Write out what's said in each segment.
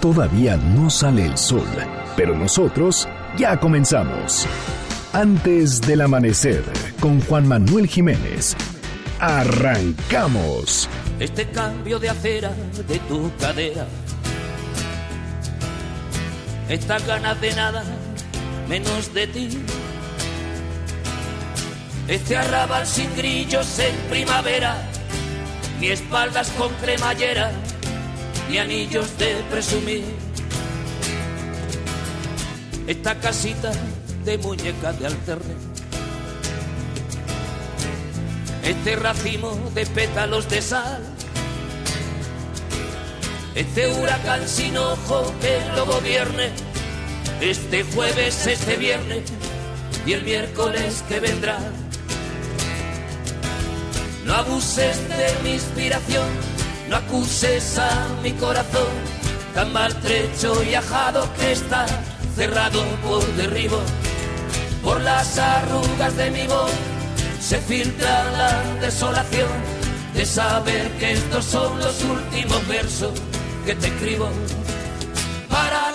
Todavía no sale el sol, pero nosotros ya comenzamos. Antes del amanecer, con Juan Manuel Jiménez. Arrancamos. Este cambio de acera de tu cadera. Estas ganas de nada, menos de ti. Este arrabal sin grillos en primavera. Ni espaldas con cremallera ni anillos de presumir. Esta casita de muñeca de alterne. Este racimo de pétalos de sal. Este huracán sin ojo que lo gobierne. Este jueves, este viernes y el miércoles que vendrá. No abuses de mi inspiración no acuses a mi corazón tan maltrecho y ajado que está cerrado por derribo. Por las arrugas de mi voz se filtra la desolación de saber que estos son los últimos versos que te escribo. Para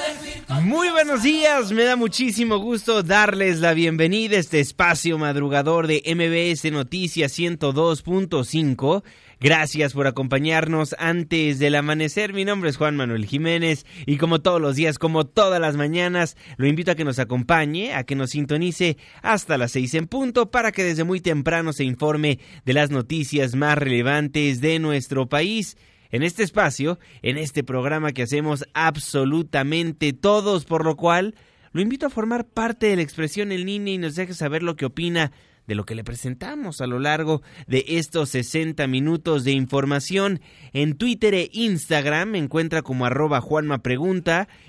Muy buenos días, me da muchísimo gusto darles la bienvenida a este espacio madrugador de MBS Noticias 102.5 Gracias por acompañarnos antes del amanecer. Mi nombre es Juan Manuel Jiménez y como todos los días, como todas las mañanas, lo invito a que nos acompañe, a que nos sintonice hasta las seis en punto para que desde muy temprano se informe de las noticias más relevantes de nuestro país. En este espacio, en este programa que hacemos absolutamente todos, por lo cual lo invito a formar parte de la expresión en línea y nos deje saber lo que opina de lo que le presentamos a lo largo de estos 60 minutos de información. En Twitter e Instagram me encuentra como arroba Juanma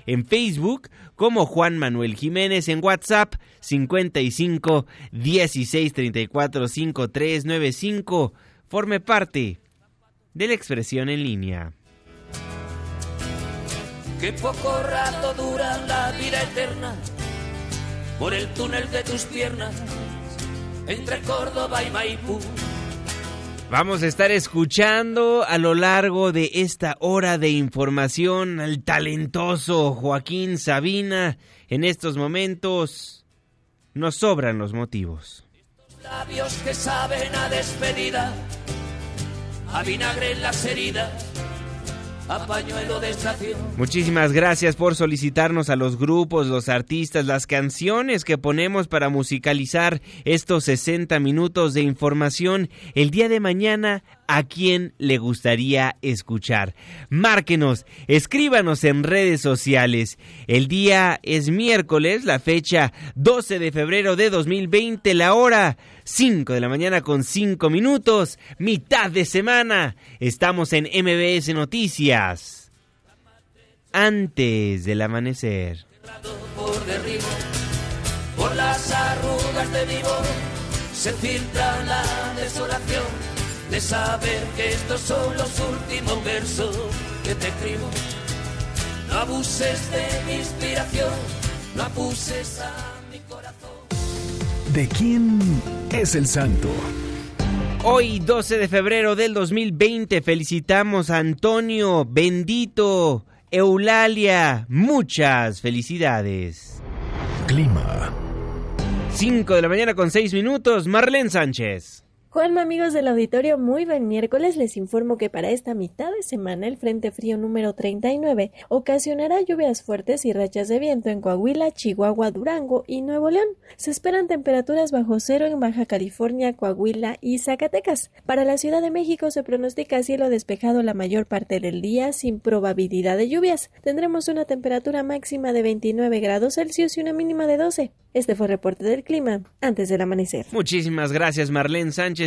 en Facebook como Juan Manuel Jiménez, en WhatsApp 55 16 34 5395. Forme parte de la expresión en línea. Qué poco rato dura la vida eterna por el túnel de tus piernas entre Córdoba y Maipú. Vamos a estar escuchando a lo largo de esta hora de información al talentoso Joaquín Sabina. En estos momentos nos sobran los motivos. Estos labios que saben a despedida, a vinagre en las heridas. Muchísimas gracias por solicitarnos a los grupos, los artistas, las canciones que ponemos para musicalizar estos 60 minutos de información. El día de mañana a quién le gustaría escuchar. Márquenos, escríbanos en redes sociales. El día es miércoles, la fecha 12 de febrero de 2020, la hora 5 de la mañana con 5 minutos, mitad de semana. Estamos en MBS Noticias. Antes del amanecer. Por, las arrugas de mi se filtra la desolación de saber que estos son los últimos versos que te escribo. No abuses de mi inspiración, no abuses a mi corazón. ¿De quién es el santo? Hoy, 12 de febrero del 2020, felicitamos a Antonio, bendito, Eulalia, muchas felicidades. Clima. 5 de la mañana con 6 minutos, Marlene Sánchez. Juanma, amigos del auditorio, muy buen miércoles. Les informo que para esta mitad de semana el Frente Frío número 39 ocasionará lluvias fuertes y rachas de viento en Coahuila, Chihuahua, Durango y Nuevo León. Se esperan temperaturas bajo cero en Baja California, Coahuila y Zacatecas. Para la Ciudad de México se pronostica cielo despejado la mayor parte del día sin probabilidad de lluvias. Tendremos una temperatura máxima de 29 grados Celsius y una mínima de 12. Este fue el reporte del clima antes del amanecer. Muchísimas gracias Marlene Sánchez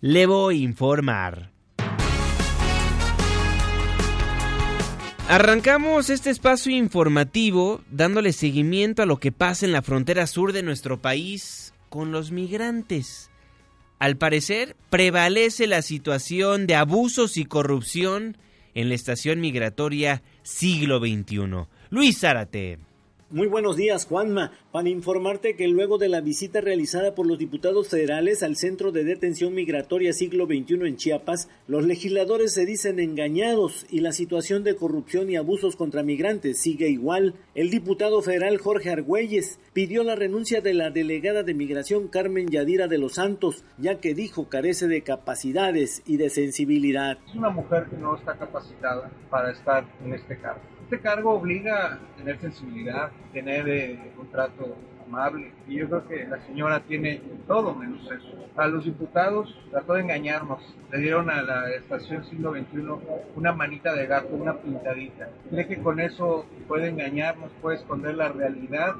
Le voy a informar. Arrancamos este espacio informativo dándole seguimiento a lo que pasa en la frontera sur de nuestro país con los migrantes. Al parecer, prevalece la situación de abusos y corrupción en la estación migratoria siglo XXI. Luis Zárate. Muy buenos días, Juanma. Para informarte que luego de la visita realizada por los diputados federales al Centro de Detención Migratoria Siglo XXI en Chiapas, los legisladores se dicen engañados y la situación de corrupción y abusos contra migrantes sigue igual. El diputado federal Jorge Argüelles pidió la renuncia de la delegada de migración Carmen Yadira de los Santos, ya que dijo carece de capacidades y de sensibilidad. Es una mujer que no está capacitada para estar en este cargo este cargo obliga a tener sensibilidad, tener eh, un trato amable y yo creo que la señora tiene todo menos eso. A los diputados trató de engañarnos, le dieron a la estación siglo XXI una manita de gato, una pintadita. Cree que con eso puede engañarnos, puede esconder la realidad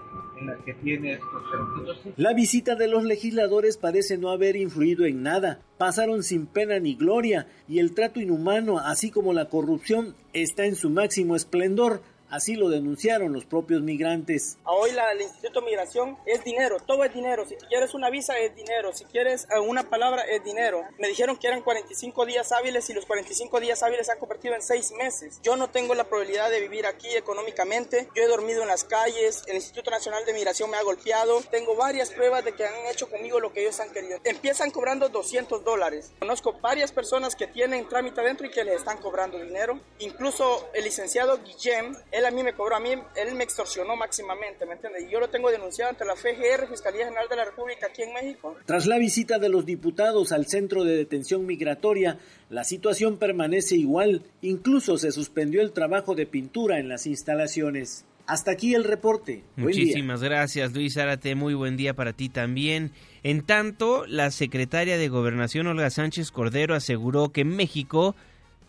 La visita de los legisladores parece no haber influido en nada. Pasaron sin pena ni gloria y el trato inhumano, así como la corrupción, está en su máximo esplendor. Así lo denunciaron los propios migrantes. Hoy la, el Instituto de Migración es dinero, todo es dinero. Si quieres una visa es dinero, si quieres eh, una palabra es dinero. Me dijeron que eran 45 días hábiles y los 45 días hábiles se han convertido en 6 meses. Yo no tengo la probabilidad de vivir aquí económicamente. Yo he dormido en las calles, el Instituto Nacional de Migración me ha golpeado. Tengo varias pruebas de que han hecho conmigo lo que ellos han querido. Empiezan cobrando 200 dólares. Conozco varias personas que tienen trámite adentro y que les están cobrando dinero. Incluso el licenciado Guillem, él a mí me cobró, a mí él me extorsionó máximamente, ¿me entiendes? Y yo lo tengo denunciado ante la FGR, Fiscalía General de la República, aquí en México. Tras la visita de los diputados al centro de detención migratoria, la situación permanece igual, incluso se suspendió el trabajo de pintura en las instalaciones. Hasta aquí el reporte. Muchísimas gracias, Luis Zárate. Muy buen día para ti también. En tanto, la secretaria de Gobernación, Olga Sánchez Cordero, aseguró que México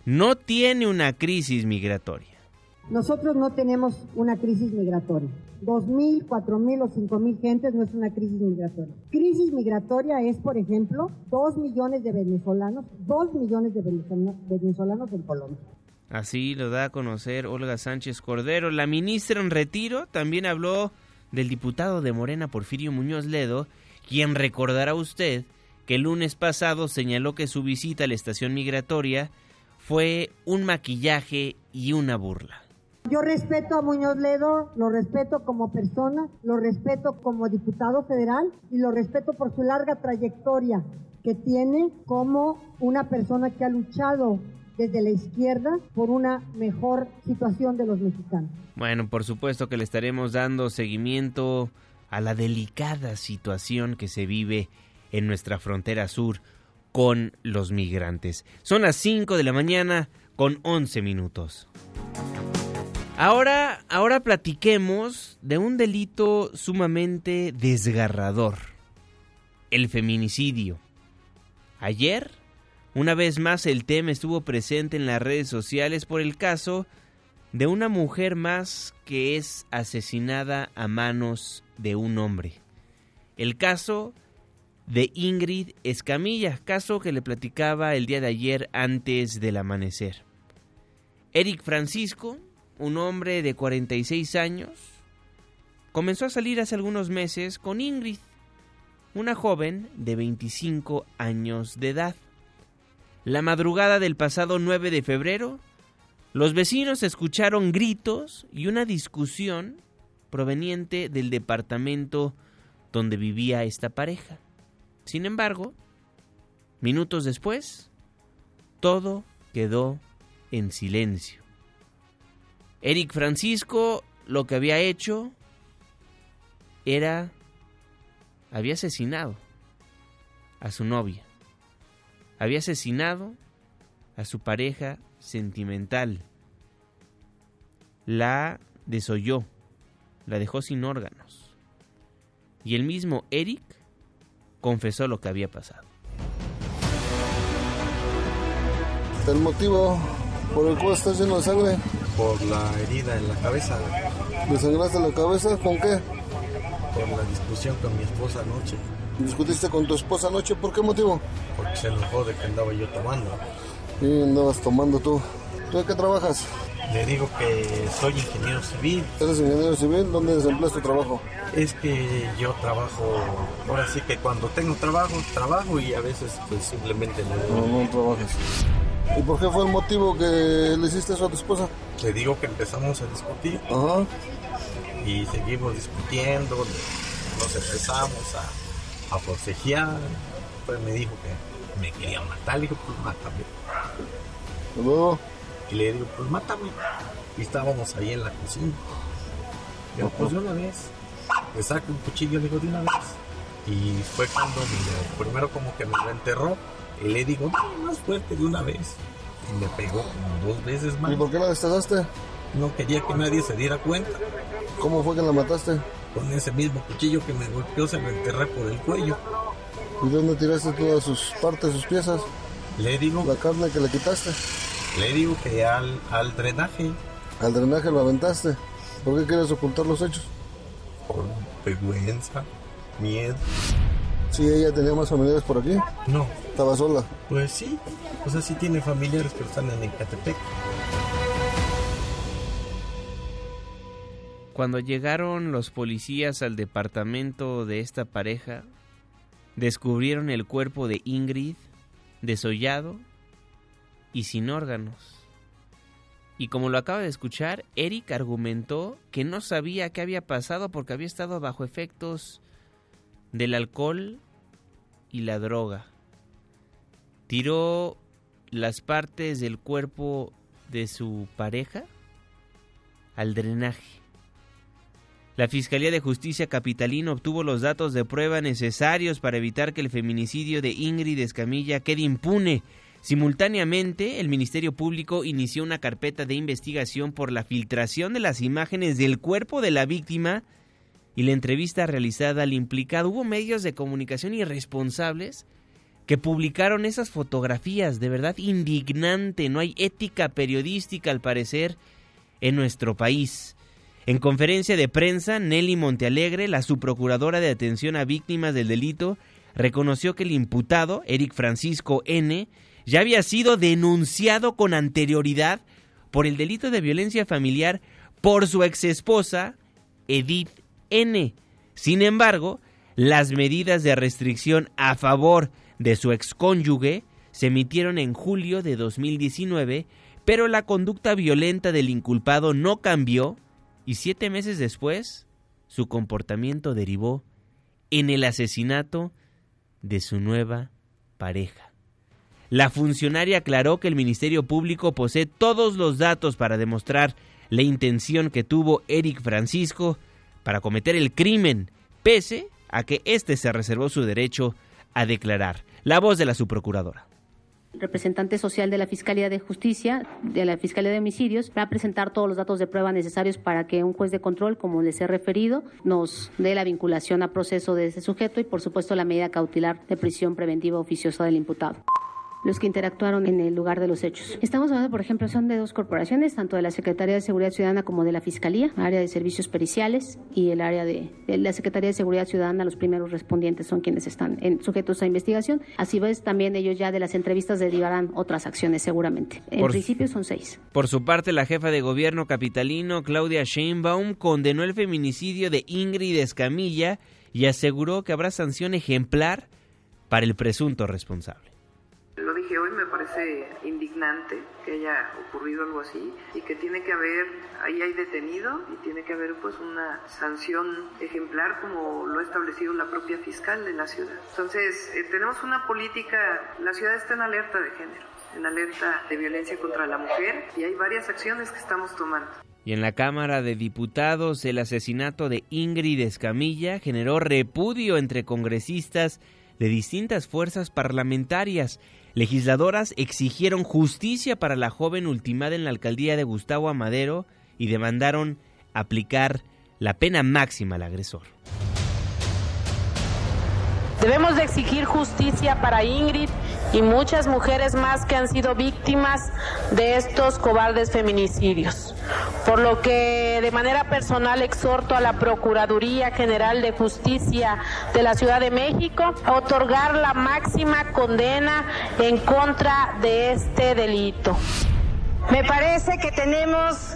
no tiene una crisis migratoria. Nosotros no tenemos una crisis migratoria. Dos mil, cuatro mil o cinco mil gentes no es una crisis migratoria. Crisis migratoria es, por ejemplo, dos millones de venezolanos, dos millones de venezolanos en Colombia. Así lo da a conocer Olga Sánchez Cordero. La ministra en retiro también habló del diputado de Morena, Porfirio Muñoz Ledo, quien recordará usted que el lunes pasado señaló que su visita a la estación migratoria fue un maquillaje y una burla. Yo respeto a Muñoz Ledo, lo respeto como persona, lo respeto como diputado federal y lo respeto por su larga trayectoria que tiene como una persona que ha luchado desde la izquierda por una mejor situación de los mexicanos. Bueno, por supuesto que le estaremos dando seguimiento a la delicada situación que se vive en nuestra frontera sur con los migrantes. Son las 5 de la mañana con 11 minutos. Ahora, ahora platiquemos de un delito sumamente desgarrador, el feminicidio. Ayer, una vez más, el tema estuvo presente en las redes sociales por el caso de una mujer más que es asesinada a manos de un hombre. El caso de Ingrid Escamilla, caso que le platicaba el día de ayer antes del amanecer. Eric Francisco, un hombre de 46 años, comenzó a salir hace algunos meses con Ingrid, una joven de 25 años de edad. La madrugada del pasado 9 de febrero, los vecinos escucharon gritos y una discusión proveniente del departamento donde vivía esta pareja. Sin embargo, minutos después, todo quedó en silencio. Eric Francisco lo que había hecho era, había asesinado a su novia, había asesinado a su pareja sentimental, la desoyó, la dejó sin órganos. Y el mismo Eric confesó lo que había pasado. El motivo por el cual estás lleno de sangre por la herida en la cabeza. ¿Desangraste la cabeza con qué? Por la discusión con mi esposa anoche. ¿Discutiste con tu esposa anoche? ¿Por qué motivo? Porque se enojó de que andaba yo tomando. Y andabas tomando tú. ¿Tú de qué trabajas? Le digo que soy ingeniero civil. ¿Eres ingeniero civil? ¿Dónde desempleas tu trabajo? Es que yo trabajo, ahora sí que cuando tengo trabajo, trabajo y a veces pues simplemente no. No, no trabajas. ¿Y por qué fue el motivo que le hiciste eso a tu esposa? Le digo que empezamos a discutir Ajá. y seguimos discutiendo, nos empezamos a, a forcejear. Pues me dijo que me quería matar, le digo pues mátame. Luego, Y le digo pues mátame. Y estábamos ahí en la cocina. Yo pues de una vez, le saco un cuchillo, le digo de una vez. Y fue cuando me- primero como que me lo enterró y le digo, "Dale más fuerte de una vez. Y me pegó como dos veces más. ¿y por qué la destazaste? No quería que nadie se diera cuenta. ¿Cómo fue que la mataste? Con ese mismo cuchillo que me golpeó se lo enterré por el cuello. ¿Y dónde tiraste todas sus partes, sus piezas? Le digo, La carne que le quitaste. le digo que al, al drenaje, Al drenaje lo aventaste. ¿Por qué quieres ocultar los hechos? por vergüenza, miedo. Si ella tenía más familiares por aquí, No, estaba sola. pues sí, o sea, sí tiene familiares, pero están en Ecatepec. Cuando llegaron los policías al departamento de esta pareja, descubrieron el cuerpo de Ingrid desollado y sin órganos. Y como lo acaba de escuchar, Eric argumentó que no sabía qué había pasado porque había estado bajo efectos del alcohol y la droga. Tiró las partes del cuerpo de su pareja al drenaje. La Fiscalía de Justicia Capitalina obtuvo los datos de prueba necesarios para evitar que el feminicidio de Ingrid Escamilla quede impune. Simultáneamente, el Ministerio Público inició una carpeta de investigación por la filtración de las imágenes del cuerpo de la víctima y la entrevista realizada al implicado. Hubo medios de comunicación irresponsables que publicaron esas fotografías. De verdad indignante. No hay ética periodística, al parecer, en nuestro país. En conferencia de prensa, Nelly Montealegre, la subprocuradora de atención a víctimas del delito, reconoció que el imputado, Eric Francisco N., ya había sido denunciado con anterioridad por el delito de violencia familiar por su exesposa, Edith N. Sin embargo, las medidas de restricción a favor de su excónyuge se emitieron en julio de 2019, pero la conducta violenta del inculpado no cambió y siete meses después su comportamiento derivó en el asesinato de su nueva pareja. La funcionaria aclaró que el Ministerio Público posee todos los datos para demostrar la intención que tuvo Eric Francisco para cometer el crimen, pese a que éste se reservó su derecho a declarar. La voz de la subprocuradora representante social de la Fiscalía de Justicia, de la Fiscalía de Homicidios, va a presentar todos los datos de prueba necesarios para que un juez de control, como les he referido, nos dé la vinculación a proceso de ese sujeto y, por supuesto, la medida cautelar de prisión preventiva oficiosa del imputado los que interactuaron en el lugar de los hechos. Estamos hablando, por ejemplo, son de dos corporaciones, tanto de la Secretaría de Seguridad Ciudadana como de la Fiscalía, área de servicios periciales y el área de, de la Secretaría de Seguridad Ciudadana, los primeros respondientes son quienes están en, sujetos a investigación. Así ves, también ellos ya de las entrevistas derivarán otras acciones seguramente. En Por- principio son seis. Por su parte, la jefa de gobierno capitalino, Claudia Sheinbaum, condenó el feminicidio de Ingrid Escamilla y aseguró que habrá sanción ejemplar para el presunto responsable. Dije hoy, me parece indignante que haya ocurrido algo así y que tiene que haber, ahí hay detenido y tiene que haber pues una sanción ejemplar como lo ha establecido la propia fiscal de la ciudad. Entonces, eh, tenemos una política, la ciudad está en alerta de género, en alerta de violencia contra la mujer y hay varias acciones que estamos tomando. Y en la Cámara de Diputados, el asesinato de Ingrid Escamilla generó repudio entre congresistas de distintas fuerzas parlamentarias. Legisladoras exigieron justicia para la joven ultimada en la alcaldía de Gustavo Amadero y demandaron aplicar la pena máxima al agresor. Debemos de exigir justicia para Ingrid y muchas mujeres más que han sido víctimas de estos cobardes feminicidios. Por lo que de manera personal exhorto a la Procuraduría General de Justicia de la Ciudad de México a otorgar la máxima condena en contra de este delito. Me parece que tenemos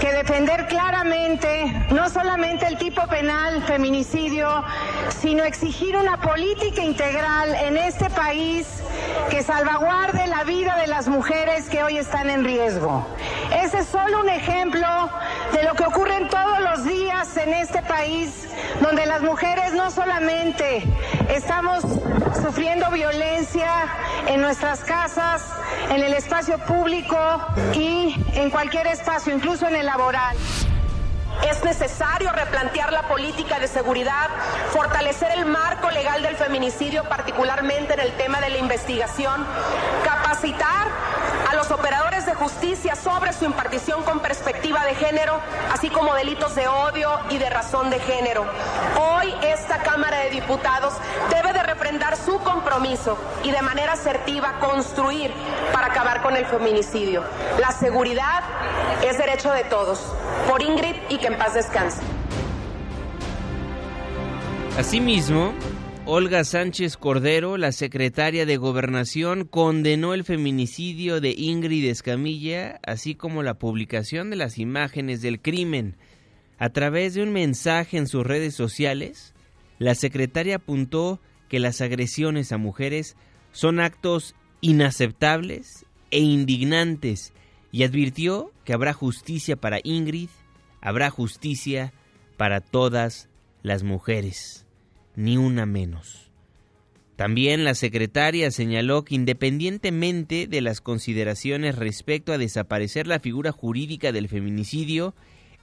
que defender claramente no solamente el tipo penal feminicidio, sino exigir una política integral en este país que salvaguarde la vida de las mujeres que hoy están en riesgo. Ese es solo un ejemplo de lo que ocurre todos los días en este país, donde las mujeres no solamente estamos sufriendo violencia en nuestras casas, en el espacio público y en cualquier espacio, incluso en el laboral. Es necesario replantear la política de seguridad, fortalecer el marco legal del feminicidio, particularmente en el tema de la investigación, capacitar a los operadores de justicia sobre su impartición con perspectiva de género, así como delitos de odio y de razón de género. Hoy esta Cámara de Diputados debe de refrendar su compromiso y de manera asertiva construir para acabar con el feminicidio. La seguridad es derecho de todos. Por Ingrid y que en paz descanse. Asimismo, Olga Sánchez Cordero, la secretaria de Gobernación, condenó el feminicidio de Ingrid Escamilla, así como la publicación de las imágenes del crimen. A través de un mensaje en sus redes sociales, la secretaria apuntó que las agresiones a mujeres son actos inaceptables e indignantes y advirtió que habrá justicia para Ingrid, habrá justicia para todas las mujeres, ni una menos. También la secretaria señaló que independientemente de las consideraciones respecto a desaparecer la figura jurídica del feminicidio,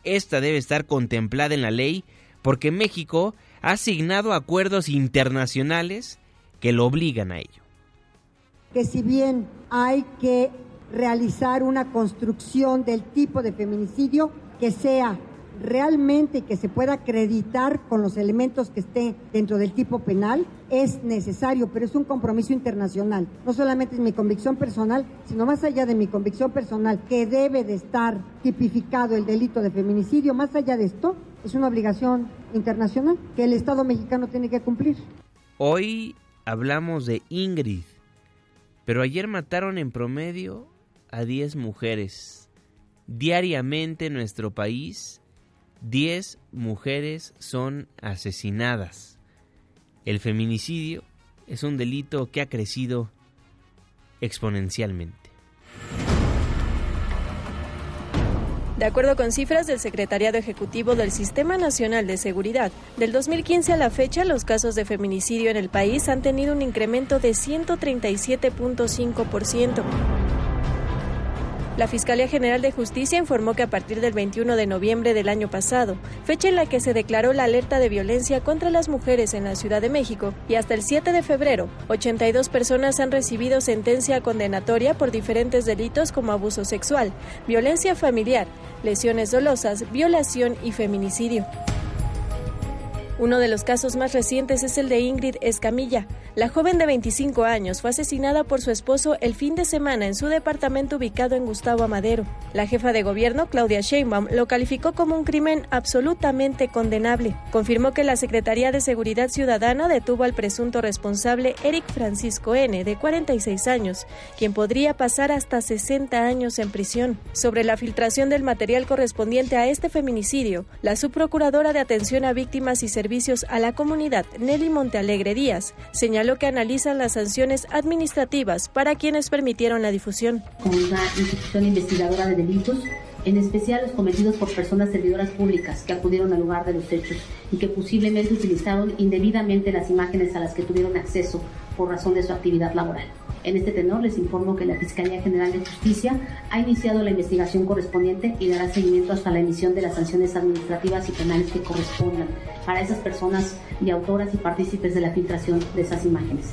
esta debe estar contemplada en la ley porque México ha asignado acuerdos internacionales que lo obligan a ello. Que si bien hay que realizar una construcción del tipo de feminicidio que sea realmente que se pueda acreditar con los elementos que esté dentro del tipo penal es necesario, pero es un compromiso internacional. No solamente es mi convicción personal, sino más allá de mi convicción personal, que debe de estar tipificado el delito de feminicidio, más allá de esto, es una obligación internacional que el Estado mexicano tiene que cumplir. Hoy hablamos de Ingrid, pero ayer mataron en promedio a 10 mujeres. Diariamente en nuestro país, 10 mujeres son asesinadas. El feminicidio es un delito que ha crecido exponencialmente. De acuerdo con cifras del Secretariado Ejecutivo del Sistema Nacional de Seguridad, del 2015 a la fecha los casos de feminicidio en el país han tenido un incremento de 137.5%. La Fiscalía General de Justicia informó que a partir del 21 de noviembre del año pasado, fecha en la que se declaró la alerta de violencia contra las mujeres en la Ciudad de México, y hasta el 7 de febrero, 82 personas han recibido sentencia condenatoria por diferentes delitos como abuso sexual, violencia familiar, lesiones dolosas, violación y feminicidio. Uno de los casos más recientes es el de Ingrid Escamilla. La joven de 25 años fue asesinada por su esposo el fin de semana en su departamento ubicado en Gustavo Amadero. La jefa de gobierno, Claudia Sheinbaum, lo calificó como un crimen absolutamente condenable. Confirmó que la Secretaría de Seguridad Ciudadana detuvo al presunto responsable Eric Francisco N., de 46 años, quien podría pasar hasta 60 años en prisión. Sobre la filtración del material correspondiente a este feminicidio, la subprocuradora de Atención a Víctimas y Servicios a la Comunidad, Nelly Montealegre Díaz, señaló que analizan las sanciones administrativas para quienes permitieron la difusión. Como una institución investigadora de delitos, en especial los cometidos por personas servidoras públicas que acudieron al lugar de los hechos y que posiblemente utilizaron indebidamente las imágenes a las que tuvieron acceso por razón de su actividad laboral. En este tenor les informo que la Fiscalía General de Justicia ha iniciado la investigación correspondiente y dará seguimiento hasta la emisión de las sanciones administrativas y penales que correspondan para esas personas y autoras y partícipes de la filtración de esas imágenes.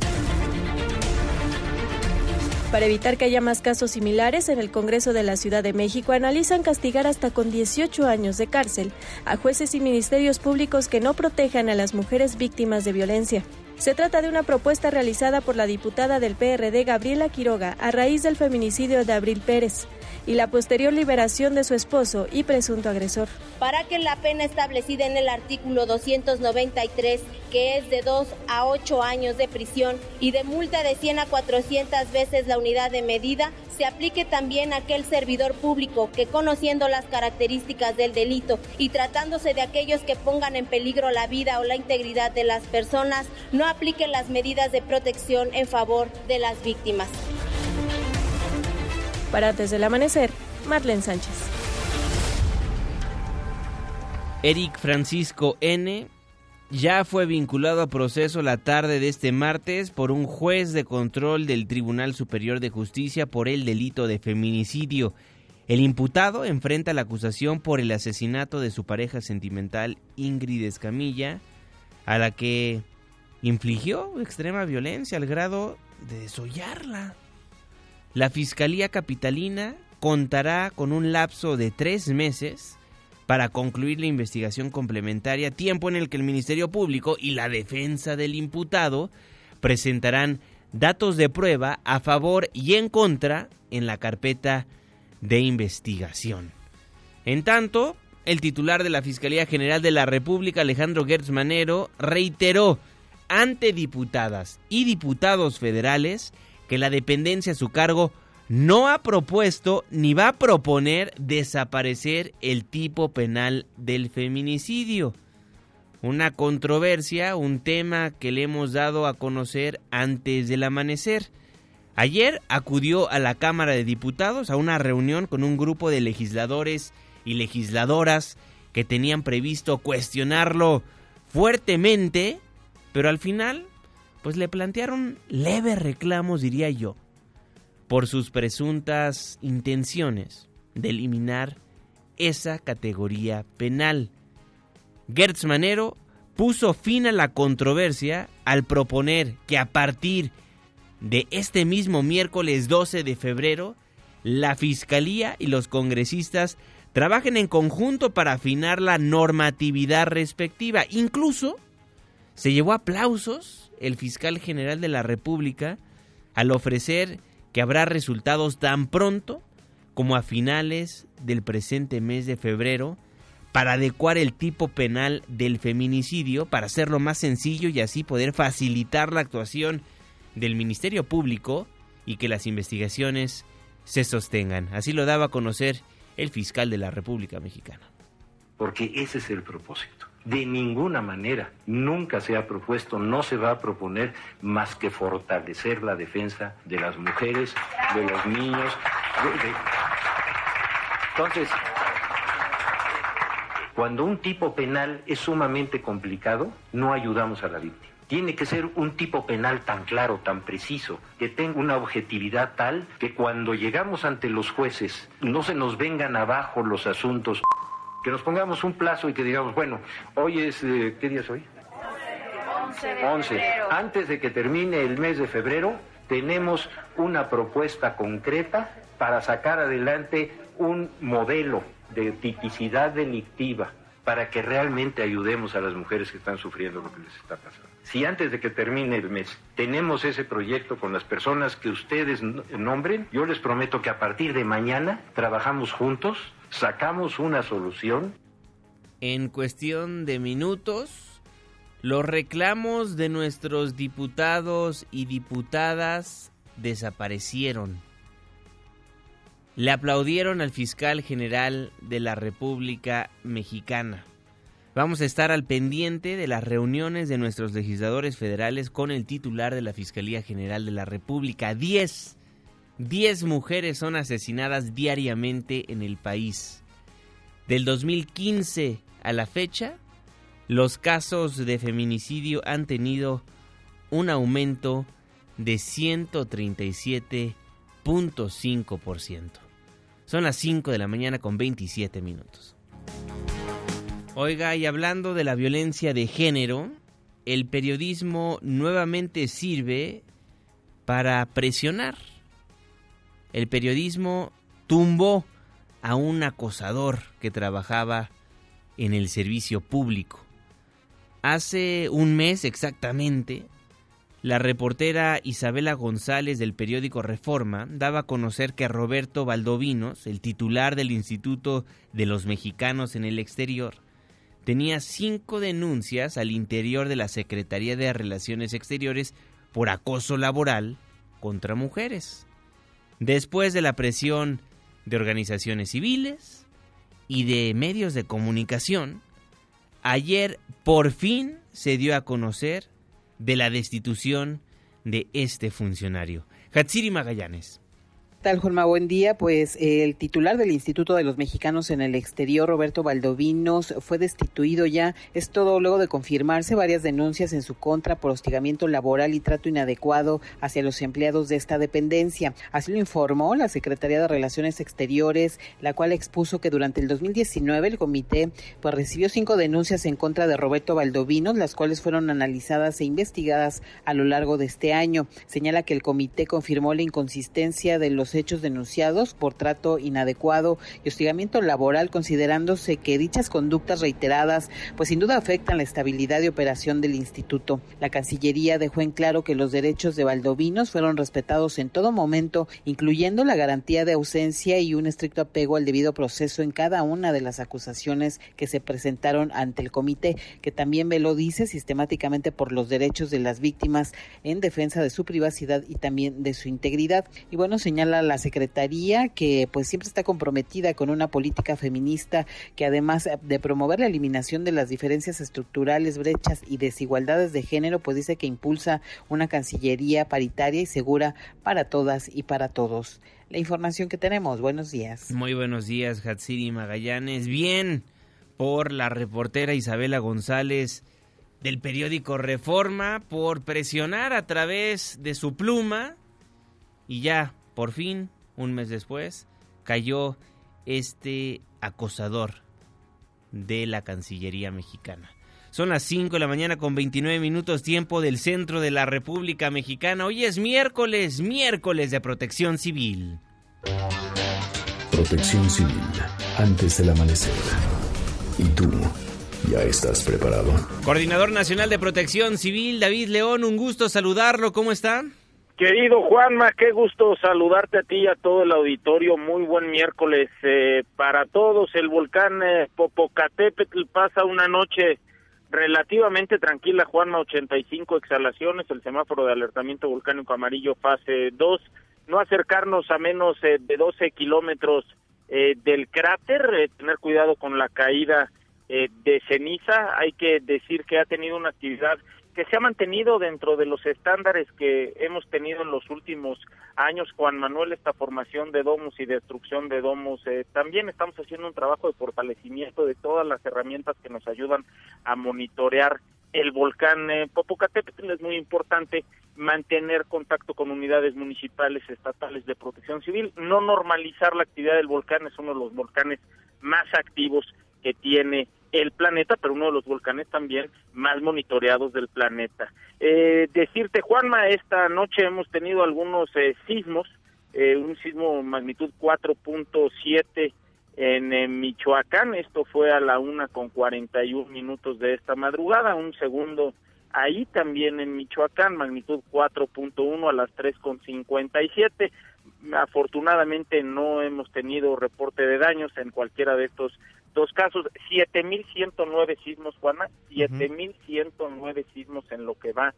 Para evitar que haya más casos similares, en el Congreso de la Ciudad de México analizan castigar hasta con 18 años de cárcel a jueces y ministerios públicos que no protejan a las mujeres víctimas de violencia. Se trata de una propuesta realizada por la diputada del PRD Gabriela Quiroga a raíz del feminicidio de Abril Pérez. Y la posterior liberación de su esposo y presunto agresor. Para que la pena establecida en el artículo 293, que es de 2 a 8 años de prisión y de multa de 100 a 400 veces la unidad de medida, se aplique también a aquel servidor público que conociendo las características del delito y tratándose de aquellos que pongan en peligro la vida o la integridad de las personas, no aplique las medidas de protección en favor de las víctimas. Para Desde el Amanecer, Marlene Sánchez. Eric Francisco N. ya fue vinculado a proceso la tarde de este martes por un juez de control del Tribunal Superior de Justicia por el delito de feminicidio. El imputado enfrenta la acusación por el asesinato de su pareja sentimental Ingrid Escamilla, a la que infligió extrema violencia al grado de desollarla. La Fiscalía Capitalina contará con un lapso de tres meses para concluir la investigación complementaria, tiempo en el que el Ministerio Público y la defensa del imputado presentarán datos de prueba a favor y en contra en la carpeta de investigación. En tanto, el titular de la Fiscalía General de la República, Alejandro Gertz Manero, reiteró ante diputadas y diputados federales que la dependencia a su cargo no ha propuesto ni va a proponer desaparecer el tipo penal del feminicidio. Una controversia, un tema que le hemos dado a conocer antes del amanecer. Ayer acudió a la Cámara de Diputados a una reunión con un grupo de legisladores y legisladoras que tenían previsto cuestionarlo fuertemente, pero al final pues le plantearon leves reclamos, diría yo, por sus presuntas intenciones de eliminar esa categoría penal. Gertz Manero puso fin a la controversia al proponer que a partir de este mismo miércoles 12 de febrero, la Fiscalía y los congresistas trabajen en conjunto para afinar la normatividad respectiva. Incluso se llevó aplausos el fiscal general de la República al ofrecer que habrá resultados tan pronto como a finales del presente mes de febrero para adecuar el tipo penal del feminicidio, para hacerlo más sencillo y así poder facilitar la actuación del Ministerio Público y que las investigaciones se sostengan. Así lo daba a conocer el fiscal de la República Mexicana. Porque ese es el propósito de ninguna manera, nunca se ha propuesto, no se va a proponer más que fortalecer la defensa de las mujeres, de los niños. Entonces, cuando un tipo penal es sumamente complicado, no ayudamos a la víctima. Tiene que ser un tipo penal tan claro, tan preciso, que tenga una objetividad tal que cuando llegamos ante los jueces no se nos vengan abajo los asuntos que nos pongamos un plazo y que digamos, bueno, hoy es, eh, ¿qué día es hoy? 11. Antes de que termine el mes de febrero, tenemos una propuesta concreta para sacar adelante un modelo de tipicidad delictiva para que realmente ayudemos a las mujeres que están sufriendo lo que les está pasando. Si antes de que termine el mes tenemos ese proyecto con las personas que ustedes nombren, yo les prometo que a partir de mañana trabajamos juntos sacamos una solución. En cuestión de minutos, los reclamos de nuestros diputados y diputadas desaparecieron. Le aplaudieron al fiscal general de la República Mexicana. Vamos a estar al pendiente de las reuniones de nuestros legisladores federales con el titular de la Fiscalía General de la República. 10 10 mujeres son asesinadas diariamente en el país. Del 2015 a la fecha, los casos de feminicidio han tenido un aumento de 137.5%. Son las 5 de la mañana con 27 minutos. Oiga, y hablando de la violencia de género, el periodismo nuevamente sirve para presionar el periodismo tumbó a un acosador que trabajaba en el servicio público. Hace un mes exactamente, la reportera Isabela González del periódico Reforma daba a conocer que Roberto Valdovinos, el titular del Instituto de los Mexicanos en el Exterior, tenía cinco denuncias al interior de la Secretaría de Relaciones Exteriores por acoso laboral contra mujeres. Después de la presión de organizaciones civiles y de medios de comunicación, ayer por fin se dio a conocer de la destitución de este funcionario. Hatsiri Magallanes tal, Juanma? Buen día. Pues el titular del Instituto de los Mexicanos en el Exterior, Roberto Valdovinos, fue destituido ya. Es todo luego de confirmarse varias denuncias en su contra por hostigamiento laboral y trato inadecuado hacia los empleados de esta dependencia. Así lo informó la Secretaría de Relaciones Exteriores, la cual expuso que durante el 2019 el comité pues, recibió cinco denuncias en contra de Roberto Valdovinos, las cuales fueron analizadas e investigadas a lo largo de este año. Señala que el comité confirmó la inconsistencia de los hechos denunciados por trato inadecuado y hostigamiento laboral, considerándose que dichas conductas reiteradas, pues sin duda afectan la estabilidad y operación del instituto. La Cancillería dejó en claro que los derechos de Valdovinos fueron respetados en todo momento, incluyendo la garantía de ausencia y un estricto apego al debido proceso en cada una de las acusaciones que se presentaron ante el comité, que también veló, dice, sistemáticamente por los derechos de las víctimas en defensa de su privacidad y también de su integridad. Y bueno, señala la Secretaría que pues siempre está comprometida con una política feminista que además de promover la eliminación de las diferencias estructurales, brechas y desigualdades de género, pues dice que impulsa una Cancillería paritaria y segura para todas y para todos. La información que tenemos. Buenos días. Muy buenos días, Hatsiri Magallanes. Bien por la reportera Isabela González del periódico Reforma por presionar a través de su pluma y ya por fin, un mes después, cayó este acosador de la Cancillería mexicana. Son las 5 de la mañana con 29 minutos tiempo del centro de la República Mexicana. Hoy es miércoles, miércoles de protección civil. Protección civil, antes del amanecer. ¿Y tú? ¿Ya estás preparado? Coordinador Nacional de Protección Civil, David León, un gusto saludarlo. ¿Cómo está? Querido Juanma, qué gusto saludarte a ti y a todo el auditorio. Muy buen miércoles eh, para todos. El volcán eh, Popocatépetl pasa una noche relativamente tranquila, Juanma, 85 exhalaciones, el semáforo de alertamiento volcánico amarillo fase 2. No acercarnos a menos eh, de 12 kilómetros del cráter, tener cuidado con la caída de ceniza. Hay que decir que ha tenido una actividad que se ha mantenido dentro de los estándares que hemos tenido en los últimos años, Juan Manuel, esta formación de domos y destrucción de domos. Eh, también estamos haciendo un trabajo de fortalecimiento de todas las herramientas que nos ayudan a monitorear el volcán eh, Popocatépetl. Es muy importante mantener contacto con unidades municipales, estatales de protección civil. No normalizar la actividad del volcán, es uno de los volcanes más activos que tiene el planeta, pero uno de los volcanes también más monitoreados del planeta. Eh, decirte, Juanma, esta noche hemos tenido algunos eh, sismos, eh, un sismo magnitud 4.7 en, en, Michoacán, esto fue a la una con 41 minutos de esta madrugada, un segundo ahí también en Michoacán, magnitud 4.1 a las 3 con 57. Afortunadamente no hemos tenido reporte de daños en cualquiera de estos dos casos, 7.109 sismos, Juana, 7.109 sismos en lo que va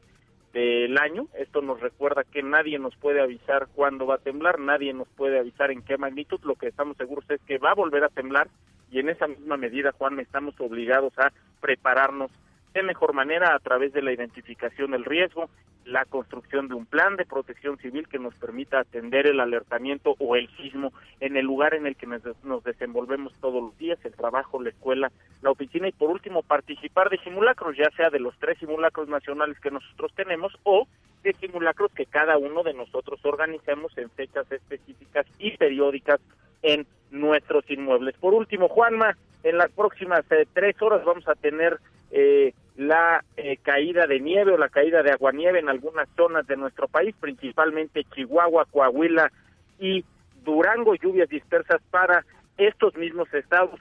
del año. Esto nos recuerda que nadie nos puede avisar cuándo va a temblar, nadie nos puede avisar en qué magnitud. Lo que estamos seguros es que va a volver a temblar y en esa misma medida, Juan, estamos obligados a prepararnos de mejor manera a través de la identificación del riesgo, la construcción de un plan de protección civil que nos permita atender el alertamiento o el sismo en el lugar en el que nos, desenvolvemos todos los días, el trabajo, la escuela, la oficina y por último participar de simulacros, ya sea de los tres simulacros nacionales que nosotros tenemos o de simulacros que cada uno de nosotros organicemos en fechas específicas y periódicas en nuestros inmuebles. Por último, Juanma, en las próximas eh, tres horas vamos a tener eh, la eh, caída de nieve o la caída de aguanieve en algunas zonas de nuestro país, principalmente Chihuahua, Coahuila y Durango, lluvias dispersas para estos mismos estados,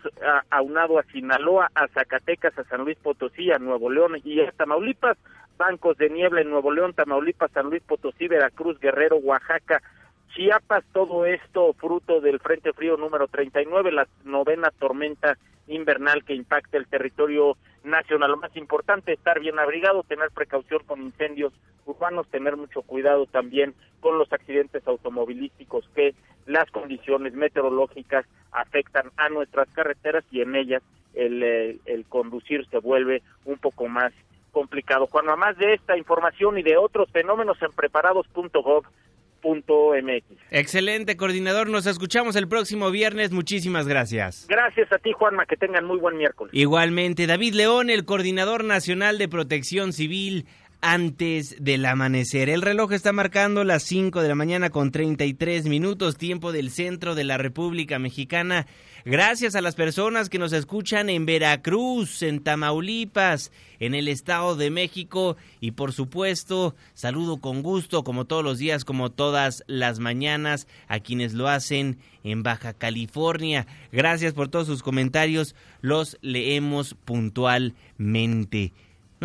aunado a Sinaloa, a Zacatecas, a San Luis Potosí, a Nuevo León y a Tamaulipas. bancos de niebla en Nuevo León, Tamaulipas, San Luis Potosí, Veracruz, Guerrero, Oaxaca, Chiapas, todo esto fruto del Frente Frío número 39, la novena tormenta invernal que impacta el territorio nacional. Lo más importante, estar bien abrigado, tener precaución con incendios urbanos, tener mucho cuidado también con los accidentes automovilísticos que las condiciones meteorológicas afectan a nuestras carreteras y en ellas el, eh, conducir se vuelve un poco más complicado. Cuando más de esta información y de otros fenómenos en preparados.gov MX. Excelente, coordinador. Nos escuchamos el próximo viernes. Muchísimas gracias. Gracias a ti, Juanma. Que tengan muy buen miércoles. Igualmente, David León, el coordinador nacional de protección civil antes del amanecer. El reloj está marcando las 5 de la mañana con 33 minutos, tiempo del centro de la República Mexicana. Gracias a las personas que nos escuchan en Veracruz, en Tamaulipas, en el Estado de México y por supuesto saludo con gusto como todos los días, como todas las mañanas a quienes lo hacen en Baja California. Gracias por todos sus comentarios, los leemos puntualmente.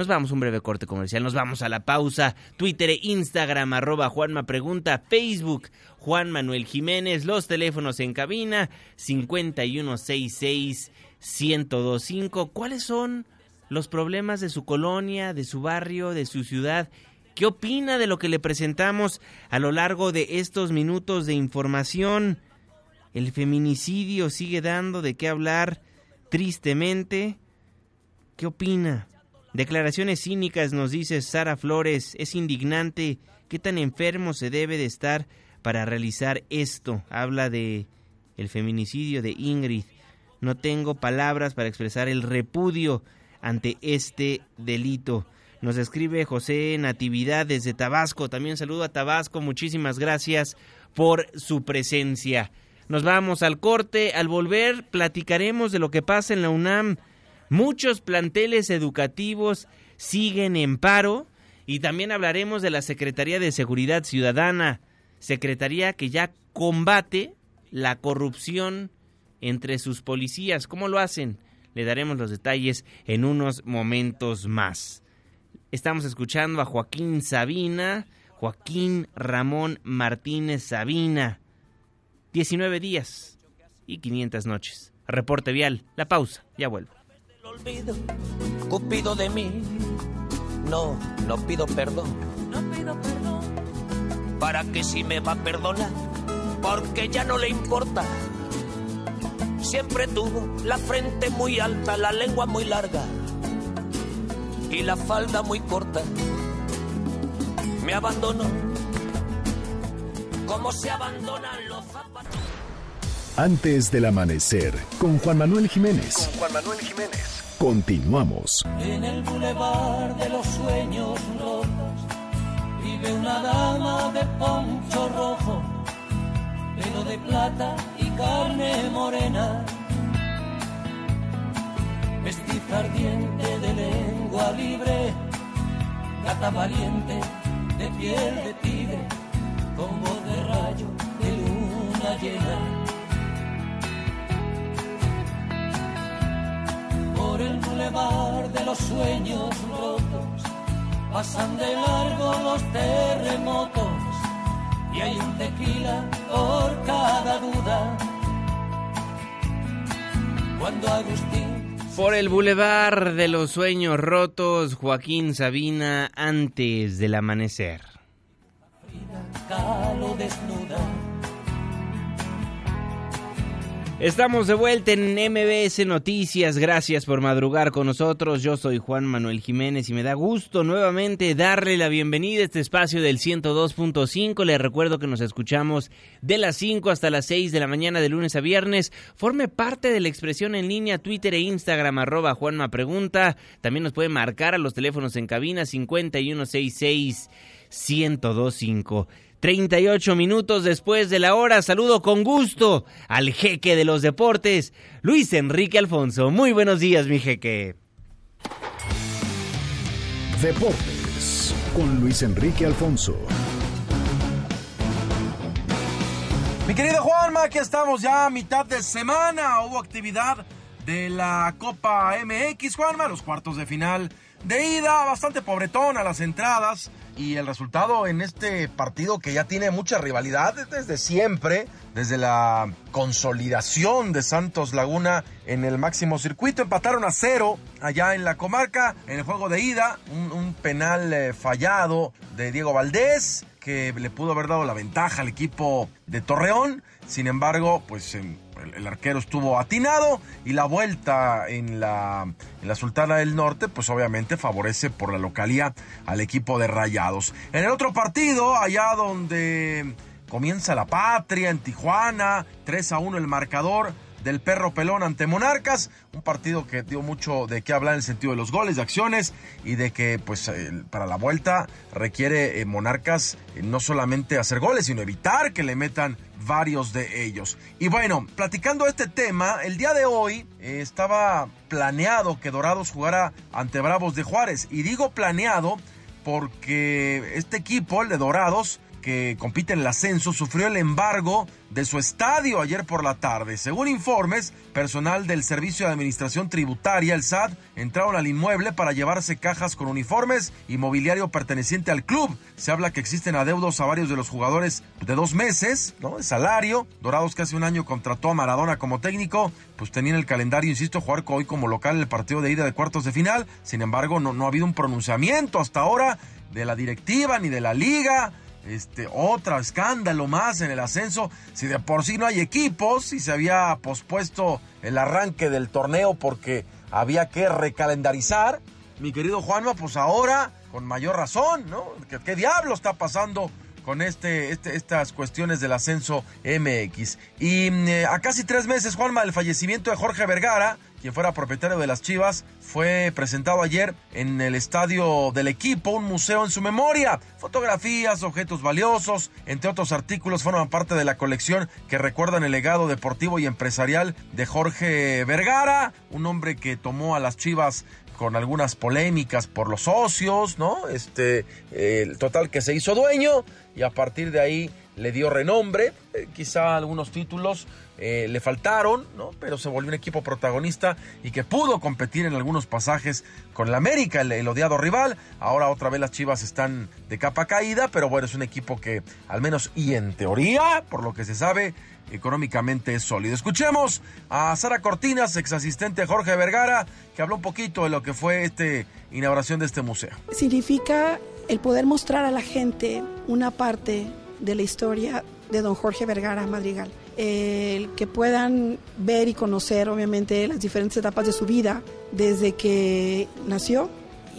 Nos vamos a un breve corte comercial, nos vamos a la pausa. Twitter e Instagram, arroba Juanma Pregunta, Facebook, Juan Manuel Jiménez, los teléfonos en cabina, 5166-1025. ¿Cuáles son los problemas de su colonia, de su barrio, de su ciudad? ¿Qué opina de lo que le presentamos a lo largo de estos minutos de información? El feminicidio sigue dando de qué hablar tristemente. ¿Qué opina? Declaraciones cínicas, nos dice Sara Flores, es indignante. ¿Qué tan enfermo se debe de estar para realizar esto? Habla de el feminicidio de Ingrid. No tengo palabras para expresar el repudio ante este delito. Nos escribe José Natividad desde Tabasco. También saludo a Tabasco. Muchísimas gracias por su presencia. Nos vamos al corte. Al volver platicaremos de lo que pasa en la UNAM Muchos planteles educativos siguen en paro y también hablaremos de la Secretaría de Seguridad Ciudadana, secretaría que ya combate la corrupción entre sus policías. ¿Cómo lo hacen? Le daremos los detalles en unos momentos más. Estamos escuchando a Joaquín Sabina, Joaquín Ramón Martínez Sabina. 19 días y 500 noches. Reporte vial. La pausa. Ya vuelvo olvido, Cupido de mí. No, no pido perdón. No pido perdón. ¿Para que si me va a perdonar? Porque ya no le importa. Siempre tuvo la frente muy alta, la lengua muy larga y la falda muy corta. Me abandonó como se abandonan los zapatos. Antes del amanecer, con Juan Manuel Jiménez. Con Juan Manuel Jiménez. Continuamos. En el bulevar de los sueños rotos vive una dama de poncho rojo, pelo de plata y carne morena. Vestiza ardiente de lengua libre, gata valiente de piel de tigre, con voz de rayo de luna llena por el bulevar de los sueños rotos, pasan de largo los terremotos y hay un tequila por cada duda. Cuando Agustín por el bulevar de los sueños rotos, Joaquín Sabina antes del amanecer. Desnuda Estamos de vuelta en MBS Noticias. Gracias por madrugar con nosotros. Yo soy Juan Manuel Jiménez y me da gusto nuevamente darle la bienvenida a este espacio del 102.5. Le recuerdo que nos escuchamos de las 5 hasta las 6 de la mañana de lunes a viernes. Forme parte de la expresión en línea Twitter e Instagram arroba Juanma Pregunta. También nos puede marcar a los teléfonos en cabina 5166 1025. 38 minutos después de la hora, saludo con gusto al jeque de los deportes, Luis Enrique Alfonso. Muy buenos días, mi jeque. Deportes con Luis Enrique Alfonso. Mi querido Juanma, aquí estamos ya a mitad de semana. Hubo actividad de la Copa MX, Juanma, los cuartos de final de ida, bastante pobretón a las entradas. Y el resultado en este partido que ya tiene mucha rivalidad desde siempre, desde la consolidación de Santos Laguna en el máximo circuito, empataron a cero allá en la comarca, en el juego de ida, un, penal eh, fallado de Diego Valdés que le pudo haber dado la ventaja al equipo de Torreón, sin embargo, pues... En, el, arquero estuvo atinado y la vuelta en la, en la Sultana del Norte, pues obviamente favorece por la localía al equipo de Rayados. En el otro partido, allá donde comienza la patria, en Tijuana, 3 a 1 el marcador del perro pelón ante Monarcas, un partido que dio mucho de qué hablar en el sentido de los goles, de acciones y de que pues para la vuelta requiere eh, Monarcas eh, no solamente hacer goles, sino evitar que le metan varios de ellos. Y bueno, platicando este tema, el día de hoy eh, estaba planeado que Dorados jugara ante Bravos de Juárez y digo planeado porque este equipo, el de Dorados, que compite en el ascenso sufrió el embargo de su estadio ayer por la tarde. Según informes, personal del Servicio de Administración Tributaria, el SAT, entraron al inmueble para llevarse cajas con uniformes y mobiliario perteneciente al club. Se habla que existen adeudos a varios de los jugadores de dos meses, ¿no? De salario. Dorados que hace un año contrató a Maradona como técnico, pues tenía en el calendario, insisto, jugar hoy como local el partido de ida de cuartos de final. Sin embargo, no, no ha habido un pronunciamiento hasta ahora de la directiva ni de la liga este, otro escándalo más en el ascenso. Si de por sí no hay equipos, si se había pospuesto el arranque del torneo porque había que recalendarizar, mi querido Juanma, pues ahora, con mayor razón, ¿no? ¿Qué, diablo está pasando con este, este, estas cuestiones del ascenso MX? Y eh, a casi tres meses, Juanma, el fallecimiento de Jorge Vergara, quien fuera propietario de las Chivas, fue presentado ayer en el estadio del equipo, un museo en su memoria. Fotografías, objetos valiosos, entre otros artículos, forman parte de la colección que recuerdan el legado deportivo y empresarial de Jorge Vergara, un hombre que tomó a las Chivas con algunas polémicas por los socios, ¿no? Este, el total que se hizo dueño y a partir de ahí le dio renombre, eh, quizá algunos títulos eh, le faltaron, ¿no? Pero se volvió un equipo protagonista y que pudo competir en algunos pasajes con el América, el, odiado rival. Ahora otra vez las Chivas están de capa caída, pero bueno, es un equipo que al menos y en teoría, por lo que se sabe, económicamente sólido. Escuchemos a Sara Cortinas, ex asistente Jorge Vergara, que habló un poquito de lo que fue esta inauguración de este museo. Significa el poder mostrar a la gente una parte de la historia de don Jorge Vergara Madrigal el que puedan ver y conocer obviamente las diferentes etapas de su vida desde que nació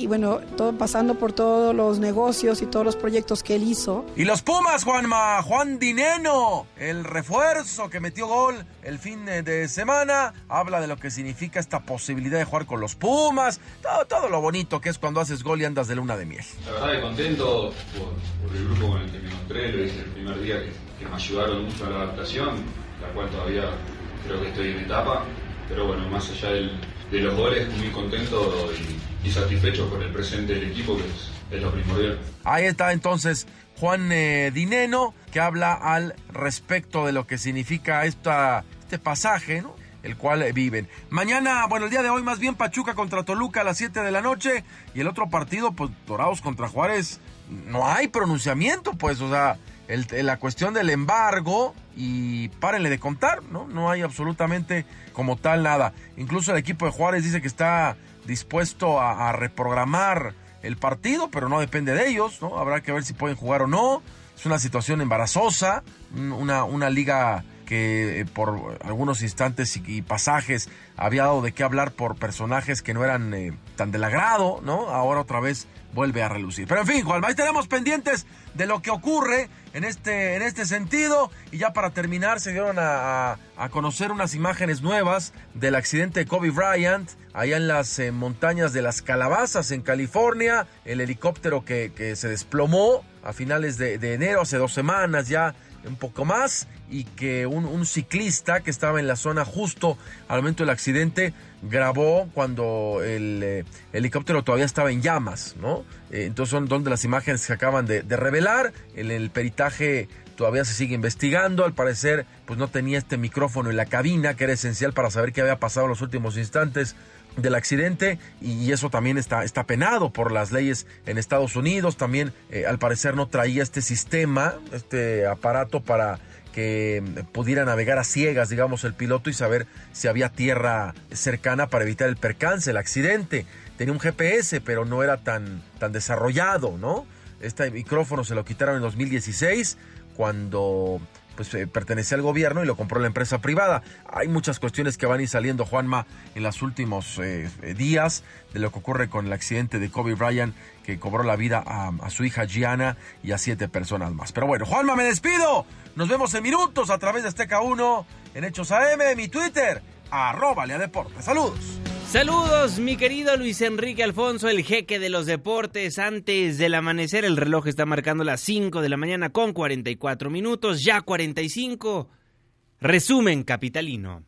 y bueno, todo pasando por todos los negocios y todos los proyectos que él hizo. Y los Pumas, Juanma, Juan Dineno, el refuerzo que metió gol el fin de semana, habla de lo que significa esta posibilidad de jugar con los Pumas, todo, todo lo bonito que es cuando haces gol y andas de luna de miel. La verdad que contento por, el grupo con el que me encontré, lo hice el primer día que que me ayudaron mucho a la adaptación, la cual todavía creo que estoy en etapa, pero bueno, más allá de los goles, muy contento y, satisfecho con el presente del equipo, que es, lo primordial. Ahí está entonces Juan eh, Dineno, que habla al respecto de lo que significa esta, este pasaje, ¿no? el cual viven. Mañana, bueno, el día de hoy más bien Pachuca contra Toluca a las 7 de la noche y el otro partido, pues Dorados contra Juárez, no hay pronunciamiento, pues, o sea, la cuestión del embargo y párenle de contar, ¿no? No hay absolutamente como tal nada. Incluso el equipo de Juárez dice que está dispuesto a, reprogramar el partido, pero no depende de ellos, ¿no? Habrá que ver si pueden jugar o no. Es una situación embarazosa, una, una liga que eh, por algunos instantes y, pasajes había dado de qué hablar por personajes que no eran eh, tan del agrado, ¿no? Ahora otra vez vuelve a relucir. Pero en fin, Juan, ahí tenemos pendientes de lo que ocurre en este, en este sentido. Y ya para terminar, se dieron a, conocer unas imágenes nuevas del accidente de Kobe Bryant, allá en las eh, montañas de las Calabazas, en California. El helicóptero que, que se desplomó a finales de, enero, hace dos semanas ya un poco más y que un, ciclista que estaba en la zona justo al momento del accidente grabó cuando el eh, helicóptero todavía estaba en llamas, ¿no? Eh, entonces son donde las imágenes se acaban de, revelar. El, el peritaje todavía se sigue investigando. Al parecer, pues no tenía este micrófono en la cabina, que era esencial para saber qué había pasado en los últimos instantes del accidente y eso también está, está penado por las leyes en Estados Unidos. También eh, al parecer no traía este sistema, este aparato para que pudiera navegar a ciegas, digamos, el piloto y saber si había tierra cercana para evitar el percance, el accidente. Tenía un GPS, pero no era tan, tan desarrollado, ¿no? Este micrófono se lo quitaron en 2016 cuando pues eh, pertenecía al gobierno y lo compró la empresa privada. Hay muchas cuestiones que van a ir saliendo, Juanma, en los últimos eh, eh, días de lo que ocurre con el accidente de Kobe Bryant que cobró la vida a, su hija Gianna y a siete personas más. Pero bueno, Juanma, me despido. Nos vemos en minutos a través de Azteca 1 en Hechos AM, mi Twitter, arroba Lea Deportes. Saludos. Saludos, mi querido Luis Enrique Alfonso, el jeque de los deportes. Antes del amanecer, el reloj está marcando las 5 de la mañana con 44 minutos, ya 45. Resumen capitalino.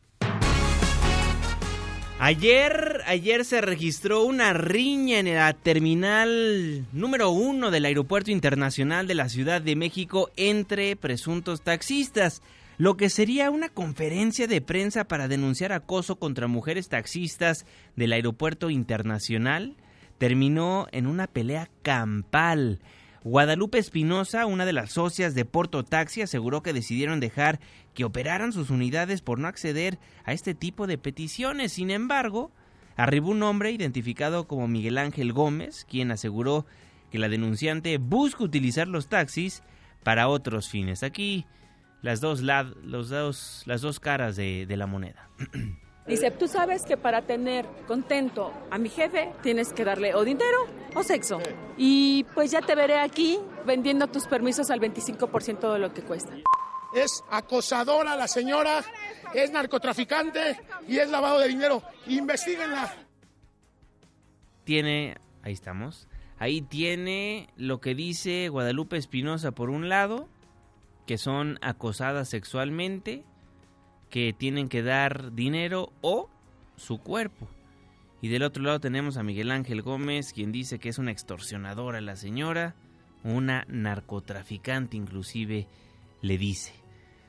Ayer, ayer se registró una riña en la terminal número uno del Aeropuerto Internacional de la Ciudad de México entre presuntos taxistas lo que sería una conferencia de prensa para denunciar acoso contra mujeres taxistas del aeropuerto internacional, terminó en una pelea campal. Guadalupe Espinosa, una de las socias de Porto Taxi, aseguró que decidieron dejar que operaran sus unidades por no acceder a este tipo de peticiones. Sin embargo, arribó un hombre identificado como Miguel Ángel Gómez, quien aseguró que la denunciante busca utilizar los taxis para otros fines. Aquí las dos, los dos, las dos caras de, de la moneda. Dice, tú sabes que para tener contento a mi jefe tienes que darle o dinero o sexo. Y pues ya te veré aquí vendiendo tus permisos al 25% de lo que cuesta. Es acosadora la señora, es narcotraficante y es lavado de dinero. Investíguenla. Tiene, ahí estamos, ahí tiene lo que dice Guadalupe Espinosa por un lado que son acosadas sexualmente, que tienen que dar dinero o su cuerpo. Y del otro lado tenemos a Miguel Ángel Gómez, quien dice que es una extorsionadora la señora, una narcotraficante inclusive le dice.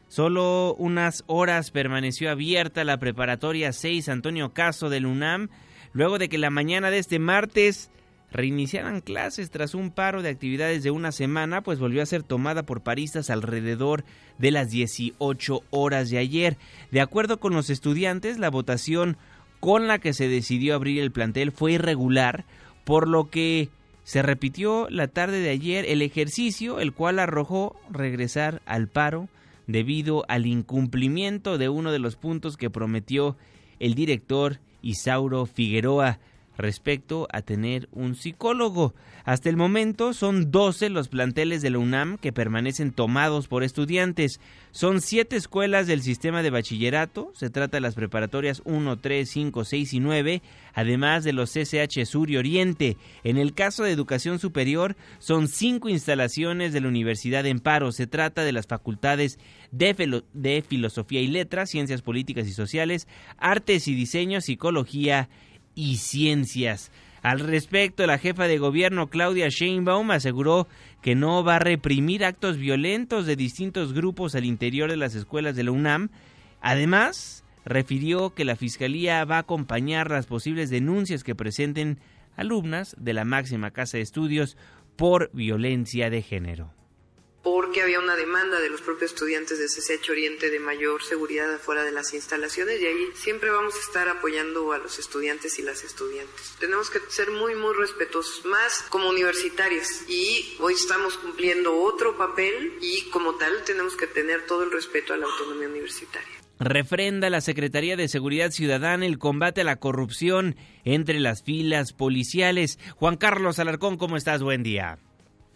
Solo unas horas permaneció abierta la preparatoria 6 Antonio Caso del UNAM, luego de que la mañana de este martes reiniciaran clases tras un paro de actividades de una semana, pues volvió a ser tomada por paristas alrededor de las 18 horas de ayer. De acuerdo con los estudiantes, la votación con la que se decidió abrir el plantel fue irregular, por lo que se repitió la tarde de ayer el ejercicio, el cual arrojó regresar al paro debido al incumplimiento de uno de los puntos que prometió el director Isauro Figueroa respecto a tener un psicólogo. Hasta el momento son 12 los planteles de la UNAM que permanecen tomados por estudiantes. Son 7 escuelas del sistema de bachillerato, se trata de las preparatorias 1, 3, 5, 6 y 9, además de los CCH Sur y Oriente. En el caso de educación superior, son 5 instalaciones de la Universidad en paro. Se trata de las facultades de, de Filosofía y Letras, Ciencias Políticas y Sociales, Artes y Diseño, Psicología y Ciencias. Al respecto, la jefa de gobierno Claudia Sheinbaum aseguró que no va a reprimir actos violentos de distintos grupos al interior de las escuelas de la UNAM. Además, refirió que la Fiscalía va a acompañar las posibles denuncias que presenten alumnas de la máxima casa de estudios por violencia de género porque había una demanda de los propios estudiantes de CCH Oriente de mayor seguridad afuera de las instalaciones y ahí siempre vamos a estar apoyando a los estudiantes y las estudiantes. Tenemos que ser muy, muy respetuosos, más como universitarios y hoy estamos cumpliendo otro papel y como tal tenemos que tener todo el respeto a la autonomía universitaria. Refrenda la Secretaría de Seguridad Ciudadana el combate a la corrupción entre las filas policiales. Juan Carlos Alarcón, ¿cómo estás? Buen día.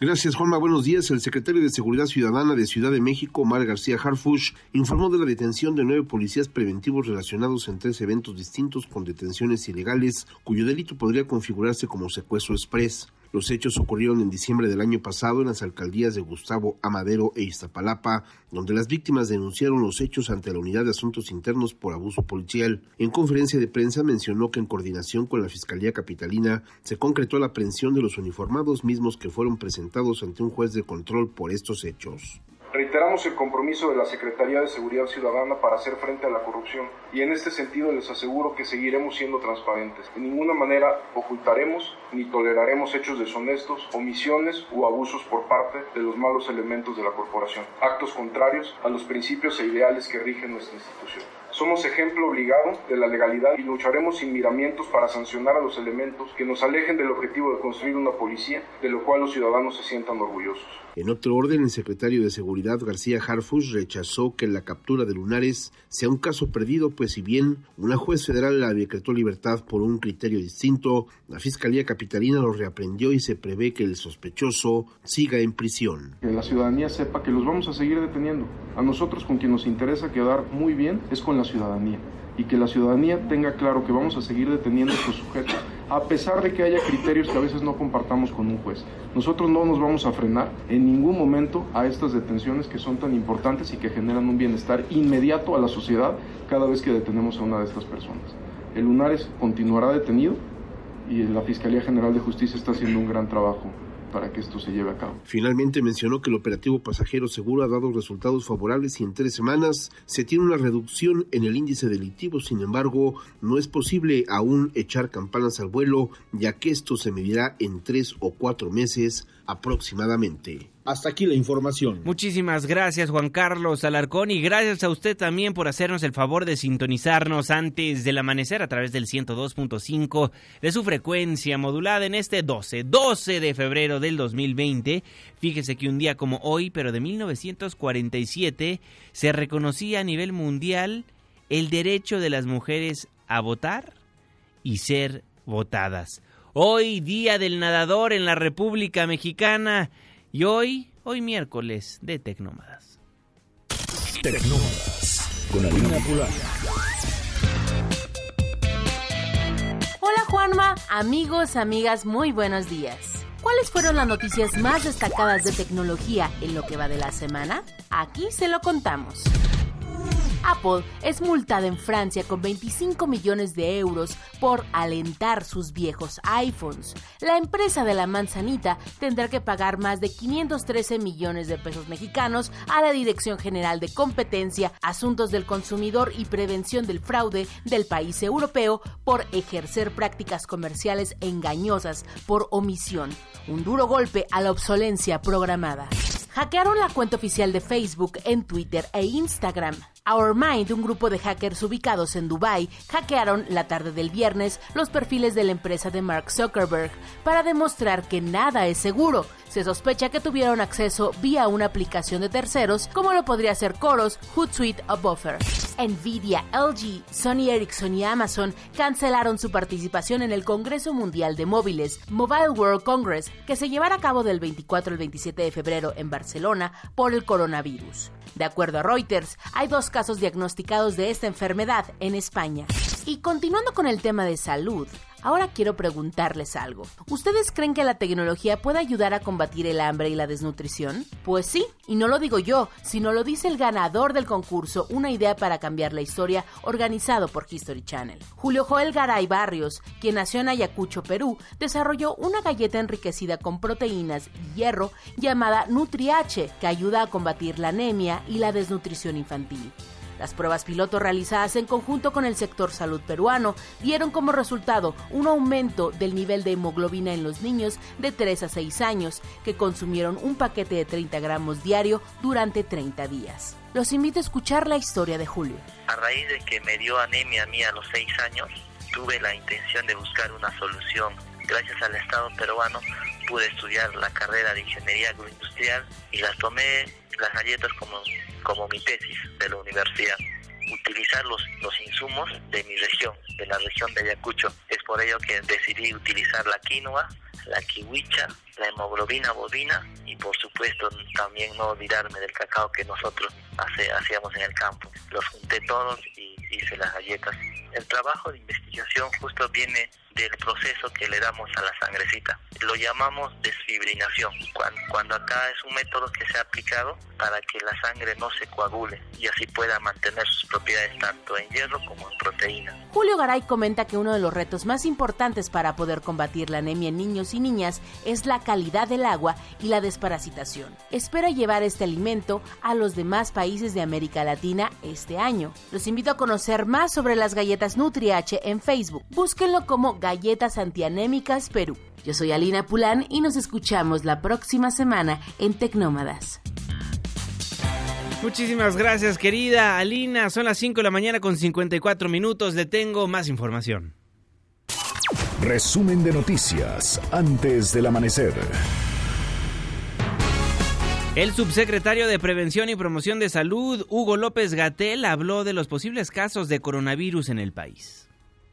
Gracias, Juanma. Buenos días. El secretario de Seguridad Ciudadana de Ciudad de México, Omar García Harfush, informó de la detención de nueve policías preventivos relacionados en tres eventos distintos con detenciones ilegales, cuyo delito podría configurarse como secuestro express. Los hechos ocurrieron en diciembre del año pasado en las alcaldías de Gustavo Amadero e Iztapalapa, donde las víctimas denunciaron los hechos ante la Unidad de Asuntos Internos por abuso policial. En conferencia de prensa mencionó que en coordinación con la Fiscalía Capitalina se concretó la aprehensión de los uniformados mismos que fueron presentados ante un juez de control por estos hechos. Reiteramos el compromiso de la Secretaría de Seguridad Ciudadana para hacer frente a la corrupción y en este sentido les aseguro que seguiremos siendo transparentes. De ninguna manera ocultaremos ni toleraremos hechos deshonestos, omisiones u abusos por parte de los malos elementos de la corporación, actos contrarios a los principios e ideales que rigen nuestra institución. Somos ejemplo obligado de la legalidad y lucharemos sin miramientos para sancionar a los elementos que nos alejen del objetivo de construir una policía de lo cual los ciudadanos se sientan orgullosos. En otro orden, el secretario de Seguridad García Harfush rechazó que la captura de Lunares sea un caso perdido, pues si bien una juez federal la decretó libertad por un criterio distinto, la Fiscalía Capitalina lo reaprendió y se prevé que el sospechoso siga en prisión. Que la ciudadanía sepa que los vamos a seguir deteniendo. A nosotros con quien nos interesa quedar muy bien es con la ciudadanía y que la ciudadanía tenga claro que vamos a seguir deteniendo a estos sujetos a pesar de que haya criterios que a veces no compartamos con un juez. Nosotros no nos vamos a frenar en ningún momento a estas detenciones que son tan importantes y que generan un bienestar inmediato a la sociedad cada vez que detenemos a una de estas personas. El Lunares continuará detenido y la Fiscalía General de Justicia está haciendo un gran trabajo para que esto se lleve a cabo. Finalmente mencionó que el operativo pasajero seguro ha dado resultados favorables y en tres semanas se tiene una reducción en el índice delictivo. Sin embargo, no es posible aún echar campanas al vuelo, ya que esto se medirá en tres o cuatro meses aproximadamente. Hasta aquí la información. Muchísimas gracias Juan Carlos Alarcón y gracias a usted también por hacernos el favor de sintonizarnos antes del amanecer a través del 102.5 de su frecuencia modulada en este 12, 12 de febrero del 2020. Fíjese que un día como hoy, pero de 1947, se reconocía a nivel mundial el derecho de las mujeres a votar y ser votadas. Hoy, Día del Nadador en la República Mexicana. Y hoy, hoy miércoles de Tecnómadas. Tecnómadas con Alina. Hola Juanma, amigos, amigas, muy buenos días. ¿Cuáles fueron las noticias más destacadas de tecnología en lo que va de la semana? Aquí se lo contamos. Apple es multada en Francia con 25 millones de euros por alentar sus viejos iPhones. La empresa de la manzanita tendrá que pagar más de 513 millones de pesos mexicanos a la Dirección General de Competencia, Asuntos del Consumidor y Prevención del Fraude del país europeo por ejercer prácticas comerciales engañosas por omisión. Un duro golpe a la obsolencia programada. Hackearon la cuenta oficial de Facebook en Twitter e Instagram. OurMind, un grupo de hackers ubicados en Dubai, hackearon la tarde del viernes los perfiles de la empresa de Mark Zuckerberg para demostrar que nada es seguro. Se sospecha que tuvieron acceso vía una aplicación de terceros, como lo podría ser Coros, Hootsuite o Buffer. Nvidia, LG, Sony Ericsson y Amazon cancelaron su participación en el Congreso Mundial de Móviles, Mobile World Congress, que se llevará a cabo del 24 al 27 de febrero en Barcelona por el coronavirus. De acuerdo a Reuters, hay dos casos diagnosticados de esta enfermedad en España. Y continuando con el tema de salud, Ahora quiero preguntarles algo. ¿Ustedes creen que la tecnología puede ayudar a combatir el hambre y la desnutrición? Pues sí, y no lo digo yo, sino lo dice el ganador del concurso Una idea para cambiar la historia, organizado por History Channel. Julio Joel Garay Barrios, quien nació en Ayacucho, Perú, desarrolló una galleta enriquecida con proteínas y hierro llamada NutriH, que ayuda a combatir la anemia y la desnutrición infantil. Las pruebas piloto realizadas en conjunto con el sector salud peruano dieron como resultado un aumento del nivel de hemoglobina en los niños de 3 a 6 años que consumieron un paquete de 30 gramos diario durante 30 días. Los invito a escuchar la historia de Julio. A raíz de que me dio anemia a mí a los 6 años, tuve la intención de buscar una solución. Gracias al Estado peruano pude estudiar la carrera de Ingeniería Agroindustrial y las tomé las galletas como, como mi tesis de la universidad utilizar los, los insumos de mi región, de la región de Ayacucho. Es por ello que decidí utilizar la quinoa, la kiwicha, la hemoglobina bovina y por supuesto también no olvidarme del cacao que nosotros hace, hacíamos en el campo. Los junté todos y hice las galletas. El trabajo de investigación justo viene del proceso que le damos a la sangrecita. Lo llamamos desfibrinación. Cuando, cuando acá es un método que se ha aplicado para que la sangre no se coagule y así pueda mantener sus propiedades tanto en hierro como en proteínas. Julio Garay comenta que uno de los retos más importantes para poder combatir la anemia en niños y niñas es la calidad del agua y la desparasitación. Espera llevar este alimento a los demás países de América Latina este año. Los invito a conocer más sobre las galletas NutriH en Facebook. Búsquenlo como Galletas Antianémicas Perú. Yo soy Alina Pulán y nos escuchamos la próxima semana en Tecnómadas. Muchísimas gracias, querida Alina. Son las 5 de la mañana con 54 minutos. Le tengo más información. Resumen de noticias antes del amanecer. El subsecretario de Prevención y Promoción de Salud, Hugo López Gatel, habló de los posibles casos de coronavirus en el país.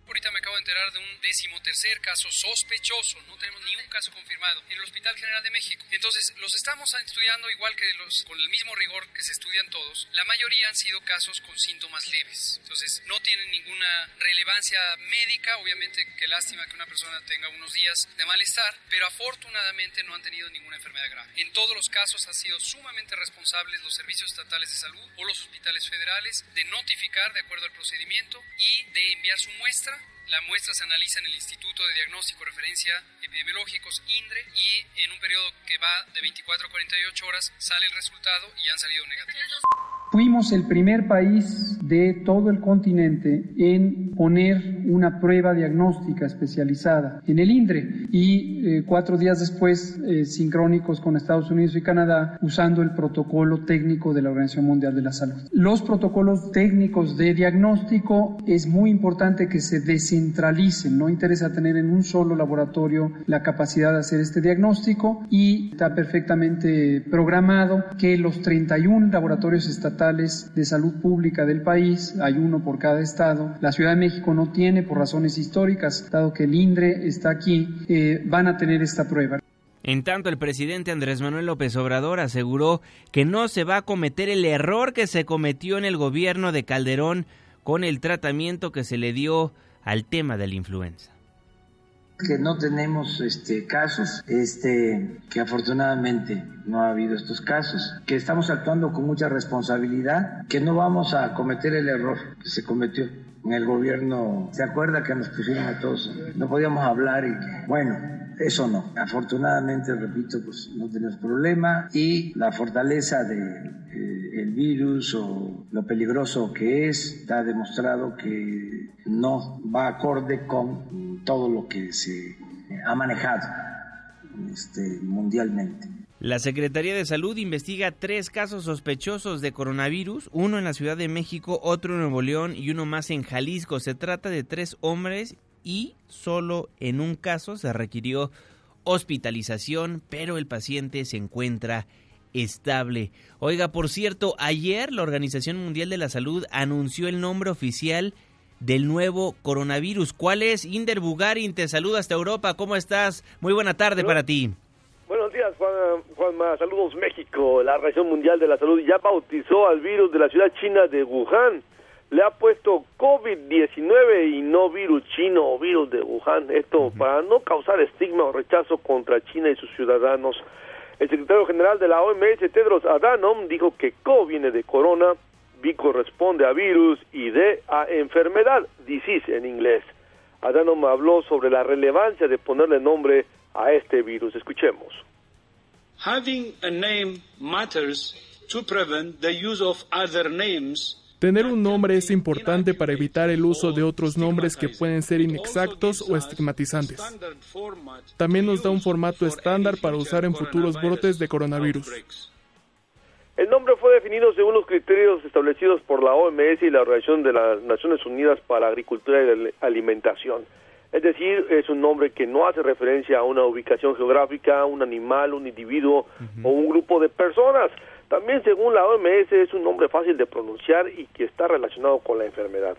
Ahorita me acabo de enterar de un décimo tercer caso sospechoso, no tenemos ni un caso confirmado en el Hospital General de México. Entonces, los estamos estudiando igual que los con el mismo rigor que se estudian todos. La mayoría han sido casos con síntomas leves. Entonces, no tienen ninguna relevancia médica, obviamente qué lástima que una persona tenga unos días de malestar, pero afortunadamente no han tenido ninguna enfermedad grave. En todos los casos han sido sumamente responsables los servicios estatales de salud o los hospitales federales de notificar de acuerdo al procedimiento y de enviar su muestra la muestra se analiza en el Instituto de Diagnóstico y Referencia Epidemiológicos, INDRE, y en un periodo que va de 24 a 48 horas sale el resultado y han salido negativos. Fuimos el primer país de todo el continente en poner una prueba diagnóstica especializada en el INDRE y eh, cuatro días después eh, sincrónicos con Estados Unidos y Canadá usando el protocolo técnico de la Organización Mundial de la Salud. Los protocolos técnicos de diagnóstico es muy importante que se descentralicen, no interesa tener en un solo laboratorio la capacidad de hacer este diagnóstico y está perfectamente programado que los 31 laboratorios estatales de salud pública del país, hay uno por cada estado. La Ciudad de México no tiene por razones históricas, dado que el INDRE está aquí, eh, van a tener esta prueba. En tanto, el presidente Andrés Manuel López Obrador aseguró que no se va a cometer el error que se cometió en el gobierno de Calderón con el tratamiento que se le dio al tema de la influenza que no tenemos este, casos, este, que afortunadamente no ha habido estos casos, que estamos actuando con mucha responsabilidad, que no vamos a cometer el error que se cometió el gobierno. ¿Se acuerda que nos pusieron a todos? No podíamos hablar y bueno, eso no. Afortunadamente, repito, pues no tenemos problema y la fortaleza de eh, virus o lo peligroso que es está demostrado que no va acorde con todo lo que se ha manejado este, mundialmente. La Secretaría de Salud investiga tres casos sospechosos de coronavirus, uno en la Ciudad de México, otro en Nuevo León y uno más en Jalisco. Se trata de tres hombres y solo en un caso se requirió hospitalización, pero el paciente se encuentra estable. Oiga, por cierto, ayer la Organización Mundial de la Salud anunció el nombre oficial del nuevo coronavirus. ¿Cuál es? Inder Bugarin, te saluda hasta Europa. ¿Cómo estás? Muy buena tarde para ti. Buenos días, Juan, Juanma. Saludos, México. La Organización Mundial de la Salud ya bautizó al virus de la ciudad china de Wuhan. Le ha puesto COVID-19 y no virus chino o virus de Wuhan. Esto para no causar estigma o rechazo contra China y sus ciudadanos. El secretario general de la OMS, Tedros Adhanom, dijo que CO viene de corona, B corresponde a virus y D a enfermedad, disease en inglés. Adhanom habló sobre la relevancia de ponerle nombre a este virus. Escuchemos. Having a name matters to prevent the use of other names Tener un nombre es importante para evitar el uso de otros nombres que pueden ser inexactos o estigmatizantes. También nos da un formato estándar para usar en futuros brotes de coronavirus. El nombre fue definido según los criterios establecidos por la OMS y la Organización de las Naciones Unidas para Agricultura y Alimentación. Es decir, es un nombre que no hace referencia a una ubicación geográfica, un animal, un individuo o un grupo de personas. También, según la OMS, es un nombre fácil de pronunciar y que está relacionado con la enfermedad.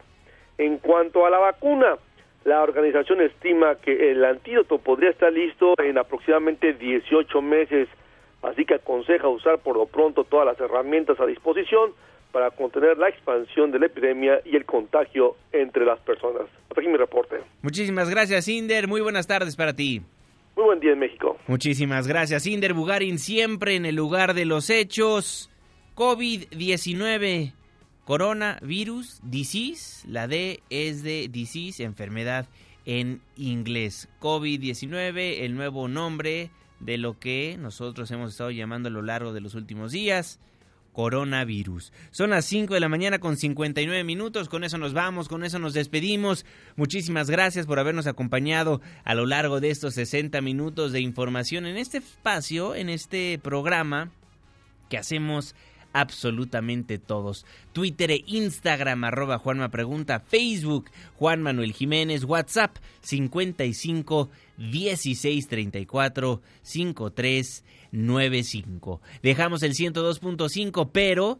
En cuanto a la vacuna, la organización estima que el antídoto podría estar listo en aproximadamente 18 meses, así que aconseja usar por lo pronto todas las herramientas a disposición para contener la expansión de la epidemia y el contagio entre las personas. Hasta aquí mi reporte. Muchísimas gracias, Inder. Muy buenas tardes para ti. Muy buen día en México. Muchísimas gracias, Inder Bugarin, siempre en el lugar de los hechos. COVID-19, coronavirus, disease, la D es de disease, enfermedad en inglés. COVID-19, el nuevo nombre de lo que nosotros hemos estado llamando a lo largo de los últimos días coronavirus. Son las 5 de la mañana con 59 minutos, con eso nos vamos, con eso nos despedimos. Muchísimas gracias por habernos acompañado a lo largo de estos 60 minutos de información en este espacio, en este programa que hacemos absolutamente todos. Twitter e Instagram, arroba Juanma Pregunta, Facebook, Juan Manuel Jiménez, WhatsApp, 55 16 34 53 95. Dejamos el 102.5, pero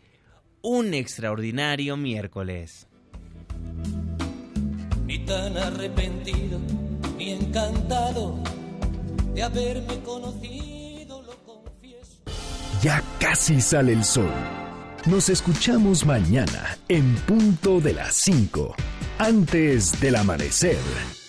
un extraordinario miércoles. Ni tan arrepentido, ni encantado de haberme conocido, lo confieso. Ya casi sale el sol. Nos escuchamos mañana en punto de las 5, antes del amanecer.